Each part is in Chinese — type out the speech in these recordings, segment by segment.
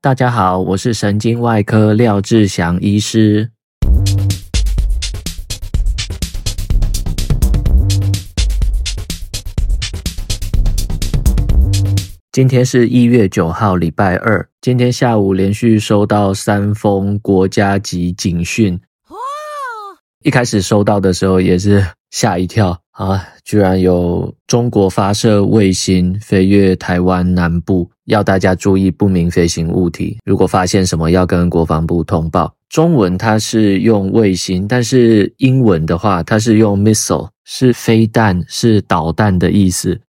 大家好，我是神经外科廖志祥医师。今天是一月九号，礼拜二。今天下午连续收到三封国家级警讯。一开始收到的时候也是吓一跳啊，居然有中国发射卫星飞越台湾南部，要大家注意不明飞行物体。如果发现什么，要跟国防部通报。中文它是用卫星，但是英文的话，它是用 missile，是飞弹，是导弹的意思。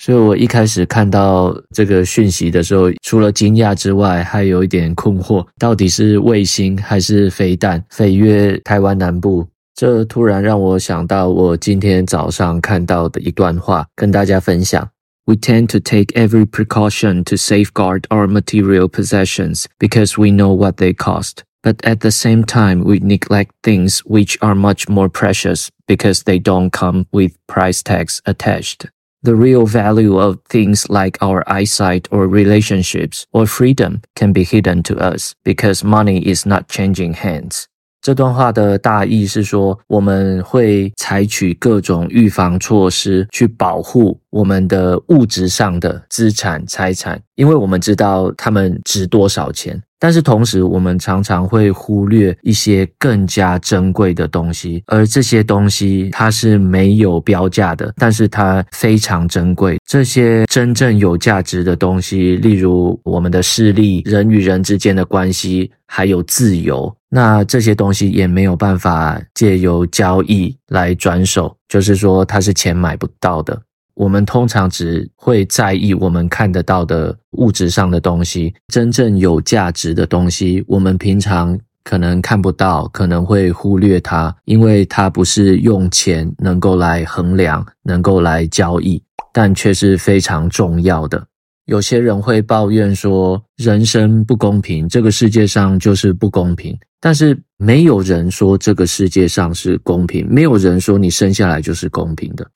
所以我一开始看到这个讯息的时候，除了惊讶之外，还有一点困惑，到底是卫星还是飞弹飞越台湾南部？这突然让我想到我今天早上看到的一段话，跟大家分享。We tend to take every precaution to safeguard our material possessions because we know what they cost. But at the same time, we neglect things which are much more precious because they don't come with price tags attached. The real value of things like our eyesight or relationships or freedom can be hidden to us because money is not changing hands. 这段话的大意是说，我们会采取各种预防措施去保护我们的物质上的资产财产，因为我们知道它们值多少钱。但是同时，我们常常会忽略一些更加珍贵的东西，而这些东西它是没有标价的，但是它非常珍贵。这些真正有价值的东西，例如我们的视力、人与人之间的关系，还有自由，那这些东西也没有办法借由交易来转手，就是说它是钱买不到的。我们通常只会在意我们看得到的物质上的东西，真正有价值的东西，我们平常可能看不到，可能会忽略它，因为它不是用钱能够来衡量、能够来交易，但却是非常重要的。有些人会抱怨说，人生不公平，这个世界上就是不公平，但是没有人说这个世界上是公平，没有人说你生下来就是公平的。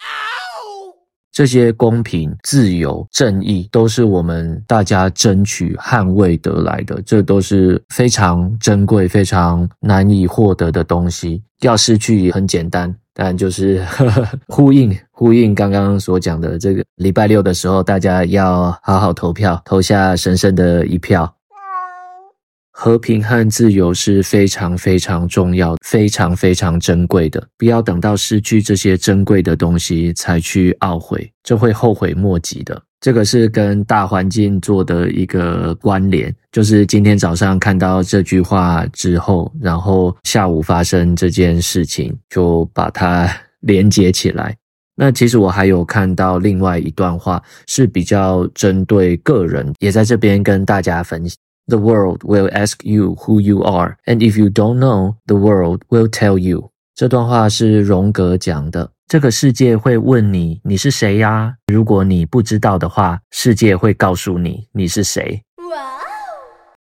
这些公平、自由、正义，都是我们大家争取、捍卫得来的，这都是非常珍贵、非常难以获得的东西。要失去也很简单，但就是呵 呵呼应呼应刚刚所讲的这个礼拜六的时候，大家要好好投票，投下神圣的一票。和平和自由是非常非常重要、非常非常珍贵的。不要等到失去这些珍贵的东西才去懊悔，这会后悔莫及的。这个是跟大环境做的一个关联，就是今天早上看到这句话之后，然后下午发生这件事情，就把它 连接起来。那其实我还有看到另外一段话，是比较针对个人，也在这边跟大家分享。The world will ask you who you are, and if you don't know, the world will tell you. 这段话是荣格讲的。这个世界会问你，你是谁呀？如果你不知道的话，世界会告诉你你是谁。哇哦！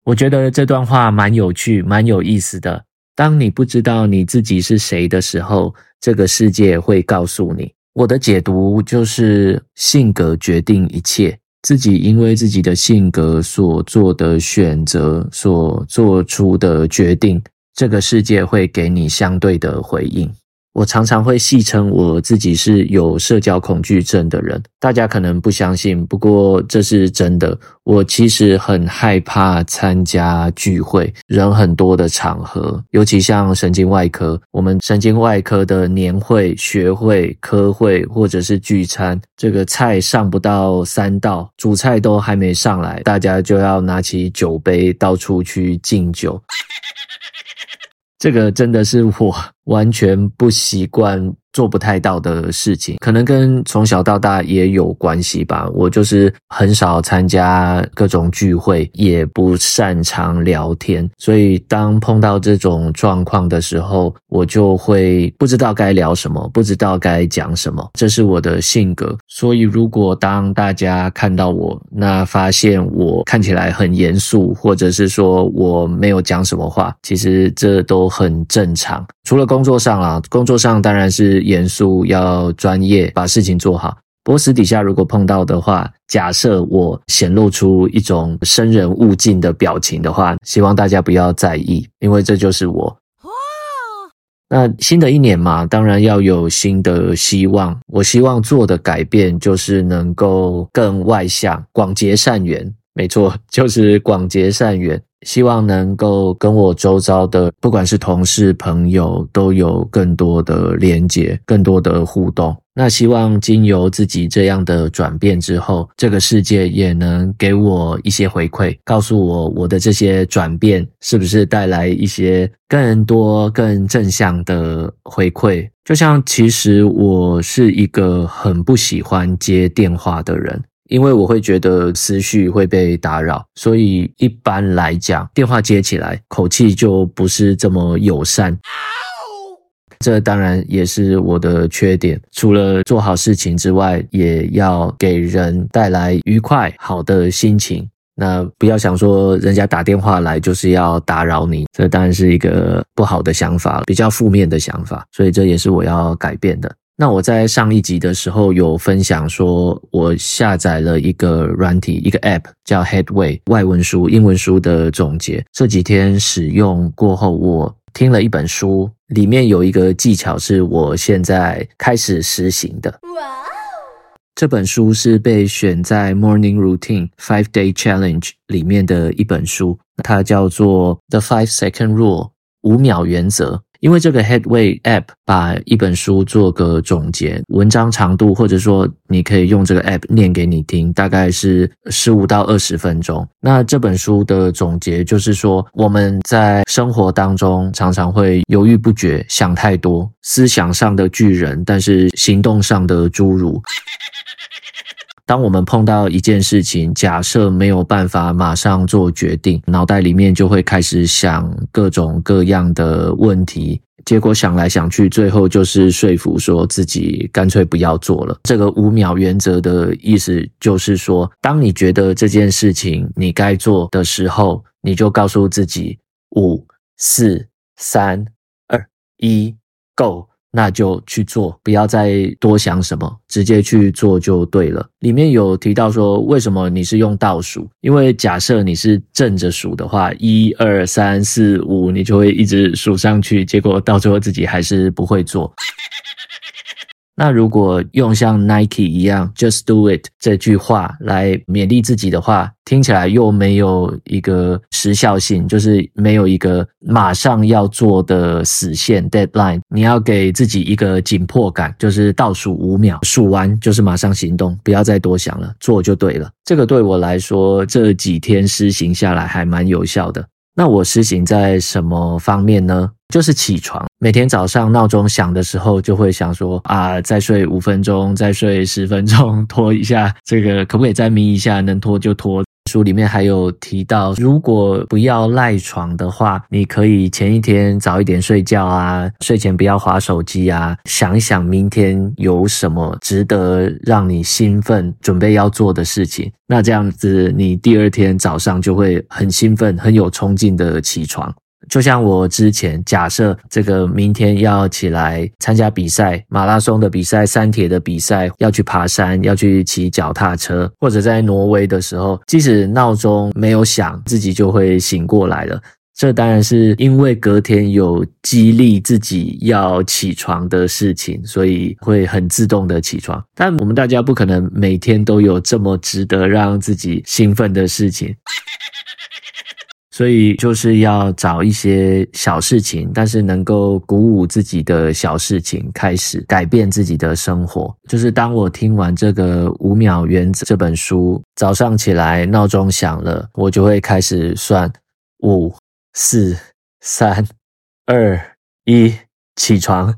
我觉得这段话蛮有趣，蛮有意思的。当你不知道你自己是谁的时候，这个世界会告诉你。我的解读就是性格决定一切。自己因为自己的性格所做的选择，所做出的决定，这个世界会给你相对的回应。我常常会戏称我自己是有社交恐惧症的人，大家可能不相信，不过这是真的。我其实很害怕参加聚会，人很多的场合，尤其像神经外科，我们神经外科的年会、学会、科会或者是聚餐，这个菜上不到三道，主菜都还没上来，大家就要拿起酒杯到处去敬酒。这个真的是我完全不习惯，做不太到的事情，可能跟从小到大也有关系吧。我就是很少参加各种聚会，也不擅长聊天，所以当碰到这种状况的时候，我就会不知道该聊什么，不知道该讲什么。这是我的性格。所以如果当大家看到我，那发现我看起来很严肃，或者是说我没有讲什么话，其实这都很正常。除了工作上啊，工作上当然是。严肃要专业，把事情做好。不过私底下如果碰到的话，假设我显露出一种生人勿近的表情的话，希望大家不要在意，因为这就是我。那新的一年嘛，当然要有新的希望。我希望做的改变就是能够更外向，广结善缘。没错，就是广结善缘。希望能够跟我周遭的，不管是同事、朋友，都有更多的连结，更多的互动。那希望经由自己这样的转变之后，这个世界也能给我一些回馈，告诉我我的这些转变是不是带来一些更多、更正向的回馈。就像其实我是一个很不喜欢接电话的人。因为我会觉得思绪会被打扰，所以一般来讲，电话接起来口气就不是这么友善。这当然也是我的缺点。除了做好事情之外，也要给人带来愉快、好的心情。那不要想说人家打电话来就是要打扰你，这当然是一个不好的想法，比较负面的想法。所以这也是我要改变的。那我在上一集的时候有分享说，我下载了一个软体，一个 App 叫 Headway 外文书、英文书的总结。这几天使用过后，我听了一本书，里面有一个技巧是我现在开始实行的。哇！这本书是被选在 Morning Routine Five Day Challenge 里面的一本书，它叫做 The Five Second Rule 五秒原则。因为这个 Headway App 把一本书做个总结，文章长度或者说你可以用这个 App 念给你听，大概是十五到二十分钟。那这本书的总结就是说，我们在生活当中常常会犹豫不决，想太多，思想上的巨人，但是行动上的侏儒。当我们碰到一件事情，假设没有办法马上做决定，脑袋里面就会开始想各种各样的问题，结果想来想去，最后就是说服说自己干脆不要做了。这个五秒原则的意思就是说，当你觉得这件事情你该做的时候，你就告诉自己五、四、三、二、一，Go。那就去做，不要再多想什么，直接去做就对了。里面有提到说，为什么你是用倒数？因为假设你是正着数的话，一二三四五，你就会一直数上去，结果到最后自己还是不会做。那如果用像 Nike 一样 “Just Do It” 这句话来勉励自己的话，听起来又没有一个时效性，就是没有一个马上要做的死线 （deadline）。你要给自己一个紧迫感，就是倒数五秒，数完就是马上行动，不要再多想了，做就对了。这个对我来说，这几天施行下来还蛮有效的。那我施行在什么方面呢？就是起床，每天早上闹钟响的时候，就会想说啊，再睡五分钟，再睡十分钟，拖一下，这个可不可以再眯一下？能拖就拖。书里面还有提到，如果不要赖床的话，你可以前一天早一点睡觉啊，睡前不要划手机啊，想一想明天有什么值得让你兴奋、准备要做的事情，那这样子你第二天早上就会很兴奋、很有冲劲的起床。就像我之前假设这个明天要起来参加比赛，马拉松的比赛、山铁的比赛，要去爬山，要去骑脚踏车，或者在挪威的时候，即使闹钟没有响，自己就会醒过来了。这当然是因为隔天有激励自己要起床的事情，所以会很自动的起床。但我们大家不可能每天都有这么值得让自己兴奋的事情。所以就是要找一些小事情，但是能够鼓舞自己的小事情，开始改变自己的生活。就是当我听完这个五秒原则这本书，早上起来闹钟响了，我就会开始算五、四、三、二、一，起床。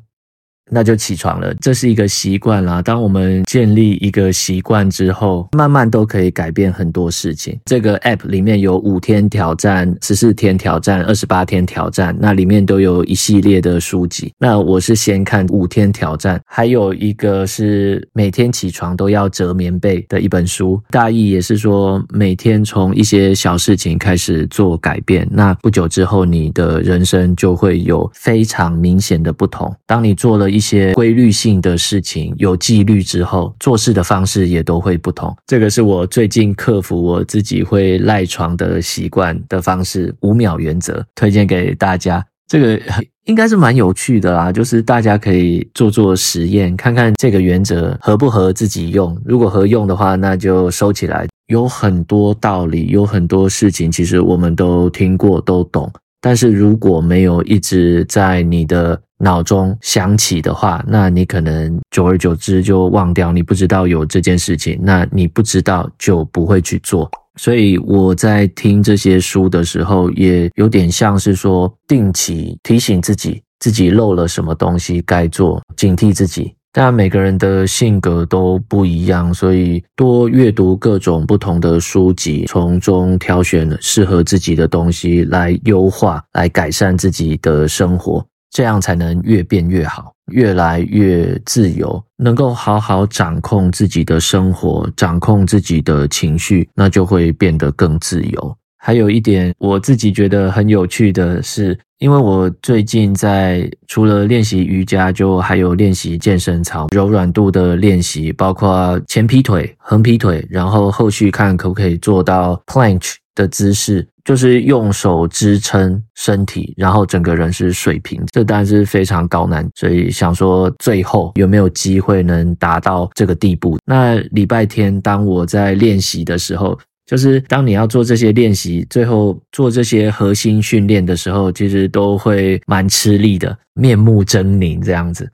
那就起床了，这是一个习惯啦。当我们建立一个习惯之后，慢慢都可以改变很多事情。这个 app 里面有五天挑战、十四天挑战、二十八天挑战，那里面都有一系列的书籍。那我是先看五天挑战，还有一个是每天起床都要折棉被的一本书。大意也是说，每天从一些小事情开始做改变，那不久之后，你的人生就会有非常明显的不同。当你做了一一些规律性的事情，有纪律之后，做事的方式也都会不同。这个是我最近克服我自己会赖床的习惯的方式，五秒原则，推荐给大家。这个应该是蛮有趣的啦，就是大家可以做做实验，看看这个原则合不合自己用。如果合用的话，那就收起来。有很多道理，有很多事情，其实我们都听过，都懂。但是如果没有一直在你的脑中想起的话，那你可能久而久之就忘掉，你不知道有这件事情，那你不知道就不会去做。所以我在听这些书的时候，也有点像是说定期提醒自己，自己漏了什么东西该做，警惕自己。但，每个人的性格都不一样，所以多阅读各种不同的书籍，从中挑选适合自己的东西来优化、来改善自己的生活，这样才能越变越好。越来越自由，能够好好掌控自己的生活，掌控自己的情绪，那就会变得更自由。还有一点，我自己觉得很有趣的是，因为我最近在除了练习瑜伽，就还有练习健身操，柔软度的练习，包括前劈腿、横劈腿，然后后续看可不可以做到 planche 的姿势。就是用手支撑身体，然后整个人是水平，这当然是非常高难，所以想说最后有没有机会能达到这个地步？那礼拜天当我在练习的时候，就是当你要做这些练习，最后做这些核心训练的时候，其实都会蛮吃力的，面目狰狞这样子。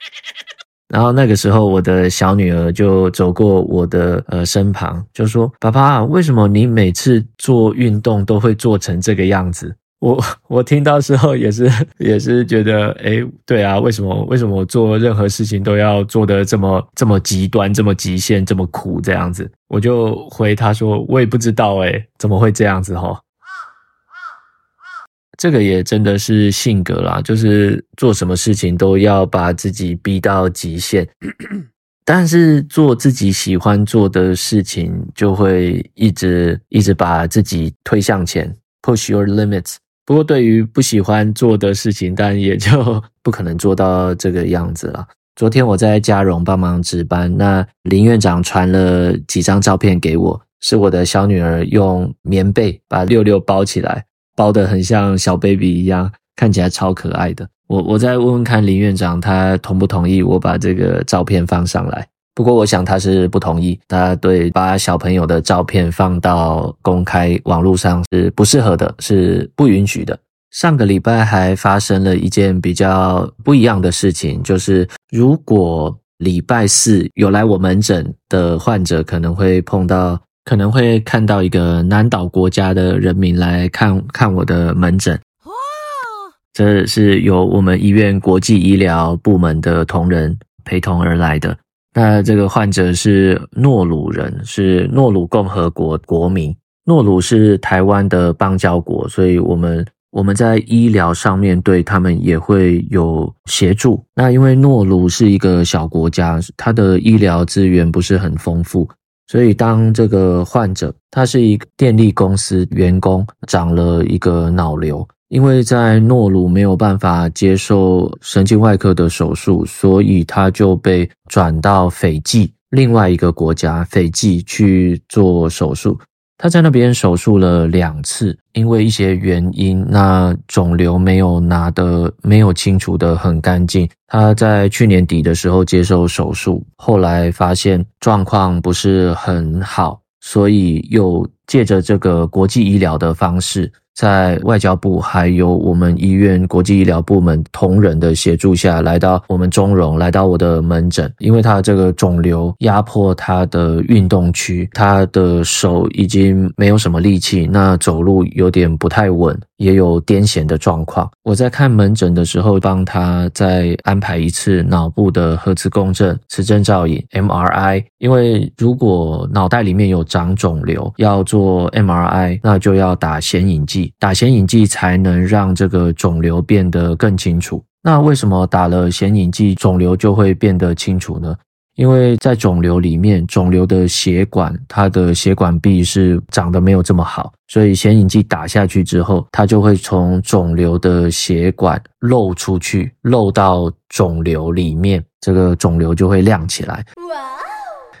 然后那个时候，我的小女儿就走过我的呃身旁，就说：“爸爸，为什么你每次做运动都会做成这个样子？”我 我听到时候也是也是觉得，诶，对啊，为什么为什么我做任何事情都要做的这么这么极端、这么极限、这么苦这样子？我就回他说：“我也不知道，诶，怎么会这样子？齁。”这个也真的是性格啦，就是做什么事情都要把自己逼到极限，但是做自己喜欢做的事情，就会一直一直把自己推向前，push your limits。不过对于不喜欢做的事情，当然也就 不可能做到这个样子了。昨天我在嘉荣帮忙值班，那林院长传了几张照片给我，是我的小女儿用棉被把六六包起来。包得很像小 baby 一样，看起来超可爱的。我我再问问看林院长，他同不同意我把这个照片放上来？不过我想他是不同意，他对把小朋友的照片放到公开网络上是不适合的，是不允许的。上个礼拜还发生了一件比较不一样的事情，就是如果礼拜四有来我门诊的患者，可能会碰到。可能会看到一个南岛国家的人民来看看我的门诊。哇！这是由我们医院国际医疗部门的同仁陪同而来的。那这个患者是诺鲁人，是诺鲁共和国国民。诺鲁是台湾的邦交国，所以我们我们在医疗上面对他们也会有协助。那因为诺鲁是一个小国家，它的医疗资源不是很丰富。所以，当这个患者他是一个电力公司员工，长了一个脑瘤，因为在诺鲁没有办法接受神经外科的手术，所以他就被转到斐济另外一个国家斐济去做手术。他在那边手术了两次，因为一些原因，那肿瘤没有拿得没有清除得很干净。他在去年底的时候接受手术，后来发现状况不是很好，所以又借着这个国际医疗的方式。在外交部还有我们医院国际医疗部门同仁的协助下，来到我们中荣，来到我的门诊，因为他这个肿瘤压迫他的运动区，他的手已经没有什么力气，那走路有点不太稳。也有癫痫的状况。我在看门诊的时候，帮他再安排一次脑部的核磁共振、磁振造影 （MRI）。因为如果脑袋里面有长肿瘤，要做 MRI，那就要打显影剂，打显影剂才能让这个肿瘤变得更清楚。那为什么打了显影剂，肿瘤就会变得清楚呢？因为在肿瘤里面，肿瘤的血管它的血管壁是长得没有这么好，所以显影剂打下去之后，它就会从肿瘤的血管漏出去，漏到肿瘤里面，这个肿瘤就会亮起来。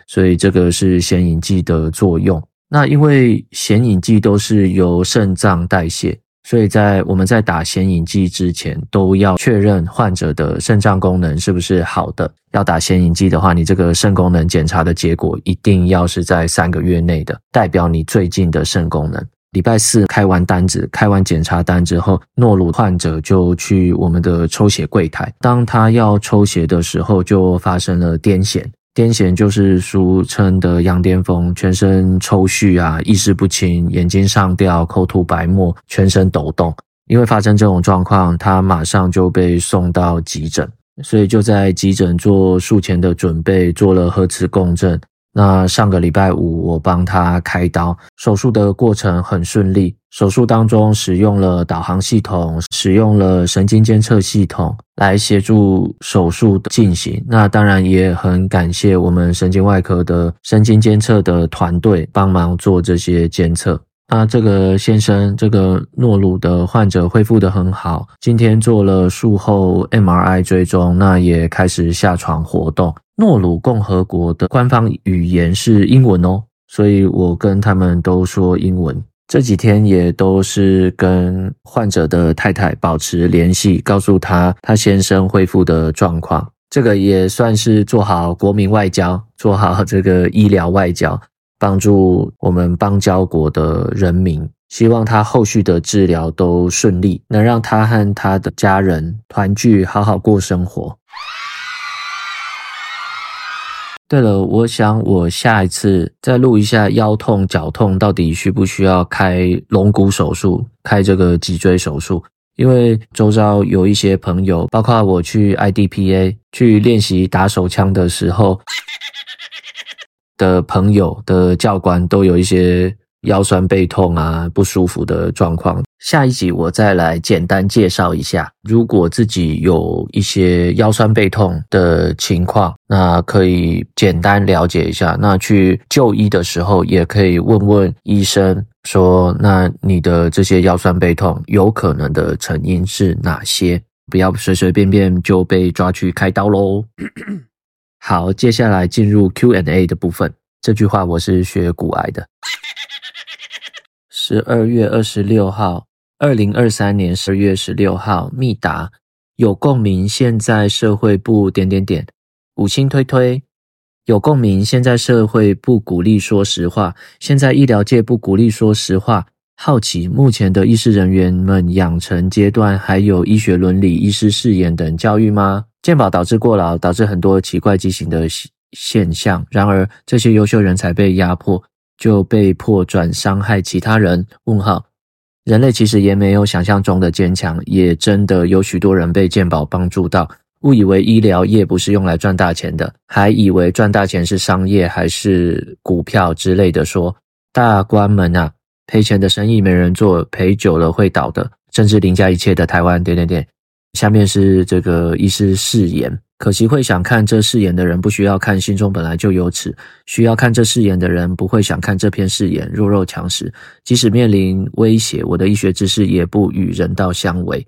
所以这个是显影剂的作用。那因为显影剂都是由肾脏代谢。所以在我们在打显影剂之前，都要确认患者的肾脏功能是不是好的。要打显影剂的话，你这个肾功能检查的结果一定要是在三个月内的，代表你最近的肾功能。礼拜四开完单子，开完检查单之后，诺鲁患者就去我们的抽血柜台。当他要抽血的时候，就发生了癫痫。癫痫就是俗称的羊癫疯，全身抽搐啊，意识不清，眼睛上吊，口吐白沫，全身抖动。因为发生这种状况，他马上就被送到急诊，所以就在急诊做术前的准备，做了核磁共振。那上个礼拜五，我帮他开刀，手术的过程很顺利。手术当中使用了导航系统，使用了神经监测系统来协助手术的进行。那当然也很感谢我们神经外科的神经监测的团队帮忙做这些监测。那这个先生，这个诺鲁的患者恢复得很好，今天做了术后 MRI 追踪，那也开始下床活动。诺鲁共和国的官方语言是英文哦，所以我跟他们都说英文。这几天也都是跟患者的太太保持联系，告诉他他先生恢复的状况。这个也算是做好国民外交，做好这个医疗外交，帮助我们邦交国的人民。希望他后续的治疗都顺利，能让他和他的家人团聚，好好过生活。对了，我想我下一次再录一下腰痛、脚痛到底需不需要开龙骨手术，开这个脊椎手术？因为周遭有一些朋友，包括我去 IDPA 去练习打手枪的时候的朋友的教官，都有一些。腰酸背痛啊，不舒服的状况。下一集我再来简单介绍一下。如果自己有一些腰酸背痛的情况，那可以简单了解一下。那去就医的时候，也可以问问医生说，那你的这些腰酸背痛有可能的成因是哪些？不要随随便便就被抓去开刀喽。好，接下来进入 Q&A 的部分。这句话我是学股癌的。十二月二十六号，二零二三年十二月十六号，密达有共鸣。现在社会不点点点，五星推推有共鸣。现在社会不鼓励说实话，现在医疗界不鼓励说实话。好奇目前的医师人员们养成阶段还有医学伦理、医师誓言等教育吗？健保导致过劳，导致很多奇怪畸形的现现象。然而这些优秀人才被压迫。就被迫转伤害其他人？问号，人类其实也没有想象中的坚强，也真的有许多人被健保帮助到，误以为医疗业不是用来赚大钱的，还以为赚大钱是商业还是股票之类的说。说大官们啊，赔钱的生意没人做，赔久了会倒的，甚至凌驾一切的台湾点点点。下面是这个医师誓言。可惜会想看这誓言的人不需要看，心中本来就有尺；需要看这誓言的人不会想看这篇誓言，弱肉强食。即使面临威胁，我的医学知识也不与人道相违。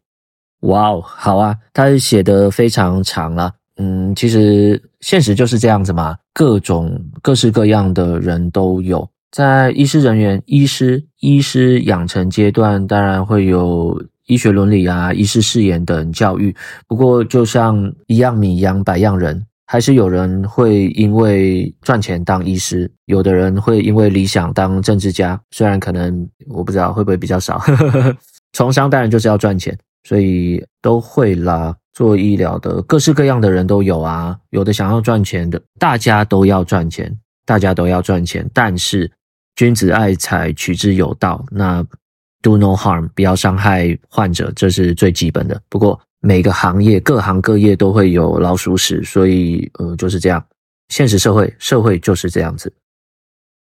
哇哦，好啊，他写的非常长了。嗯，其实现实就是这样子嘛，各种各式各样的人都有。在医师人员、医师、医师养成阶段，当然会有。医学伦理啊，医师誓言等教育。不过，就像一样米养百样人，还是有人会因为赚钱当医师，有的人会因为理想当政治家。虽然可能我不知道会不会比较少，从商当然就是要赚钱，所以都会啦。做医疗的各式各样的人都有啊，有的想要赚钱的，大家都要赚钱，大家都要赚钱。但是君子爱财，取之有道。那。Do no harm，不要伤害患者，这是最基本的。不过每个行业、各行各业都会有老鼠屎，所以呃就是这样。现实社会，社会就是这样子。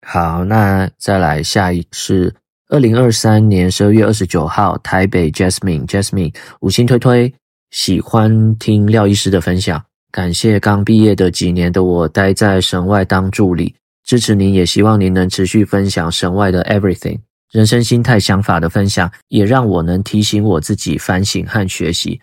好，那再来下一是二零二三年十二月二十九号，台北 Jasmine Jasmine 五星推推，喜欢听廖医师的分享。感谢刚毕业的几年的我待在省外当助理，支持您，也希望您能持续分享神外的 everything 人生心态想法的分享，也让我能提醒我自己反省和学习。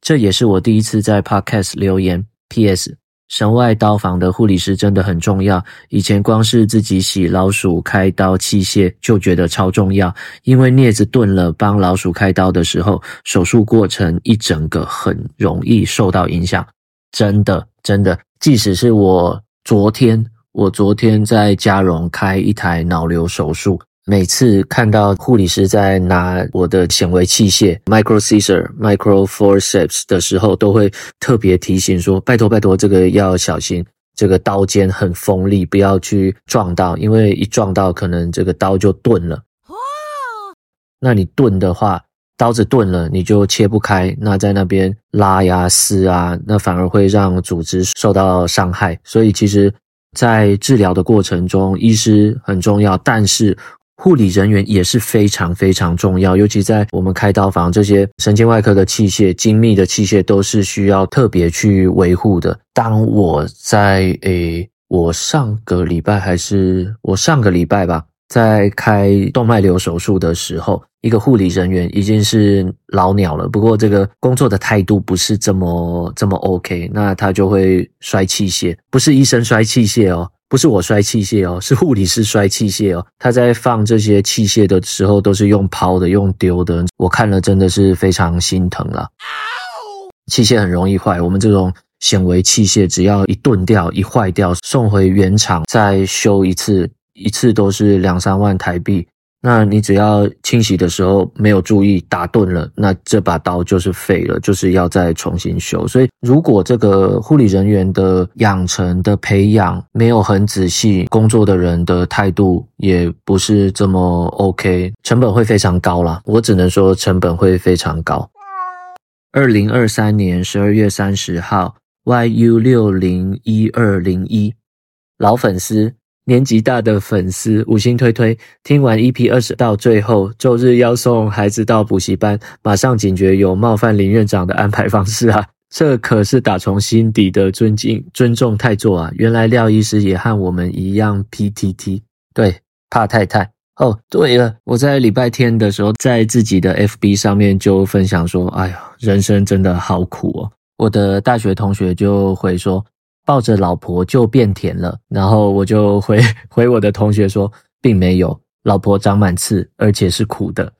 这也是我第一次在 podcast 留言。P.S. 神外刀房的护理师真的很重要。以前光是自己洗老鼠开刀器械就觉得超重要，因为镊子钝了，帮老鼠开刀的时候，手术过程一整个很容易受到影响。真的，真的，即使是我昨天，我昨天在嘉荣开一台脑瘤手术。每次看到护理师在拿我的显微器械 micro scissor micro forceps 的时候，都会特别提醒说：“拜托拜托，这个要小心，这个刀尖很锋利，不要去撞到，因为一撞到，可能这个刀就钝了。那你钝的话，刀子钝了，你就切不开，那在那边拉呀撕啊，那反而会让组织受到伤害。所以其实，在治疗的过程中，医师很重要，但是。护理人员也是非常非常重要，尤其在我们开刀房这些神经外科的器械、精密的器械，都是需要特别去维护的。当我在诶，我上个礼拜还是我上个礼拜吧，在开动脉瘤手术的时候，一个护理人员已经是老鸟了，不过这个工作的态度不是这么这么 OK，那他就会摔器械，不是医生摔器械哦。不是我摔器械哦，是护理师摔器械哦。他在放这些器械的时候，都是用抛的，用丢的。我看了真的是非常心疼了。器械很容易坏，我们这种显微器械，只要一钝掉、一坏掉，送回原厂再修一次，一次都是两三万台币。那你只要清洗的时候没有注意打钝了，那这把刀就是废了，就是要再重新修。所以，如果这个护理人员的养成的培养没有很仔细，工作的人的态度也不是这么 OK，成本会非常高啦。我只能说成本会非常高。二零二三年十二月三十号，YU 六零一二零一，老粉丝。年纪大的粉丝五星推推，听完 EP 二十到最后，周日要送孩子到补习班，马上警觉有冒犯林院长的安排方式啊！这可是打从心底的尊敬、尊重太座啊！原来廖医师也和我们一样 PTT，对，怕太太哦。对了，我在礼拜天的时候在自己的 FB 上面就分享说：“哎呀，人生真的好苦哦！”我的大学同学就回说。抱着老婆就变甜了，然后我就回 回我的同学说，并没有，老婆长满刺，而且是苦的。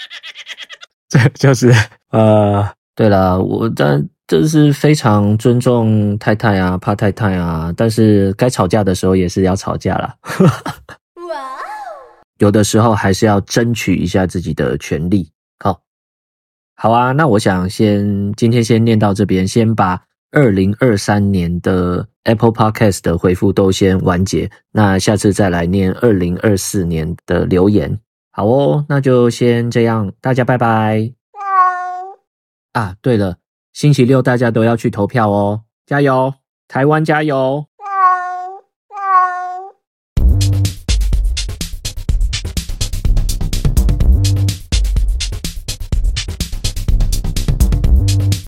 这就是呃，对了，我但这是非常尊重太太啊，怕太太啊，但是该吵架的时候也是要吵架啦。哇，有的时候还是要争取一下自己的权利。好，好啊，那我想先今天先念到这边，先把。二零二三年的 Apple Podcast 的回复都先完结，那下次再来念二零二四年的留言。好哦，那就先这样，大家拜拜。啊，对了，星期六大家都要去投票哦，加油，台湾加油！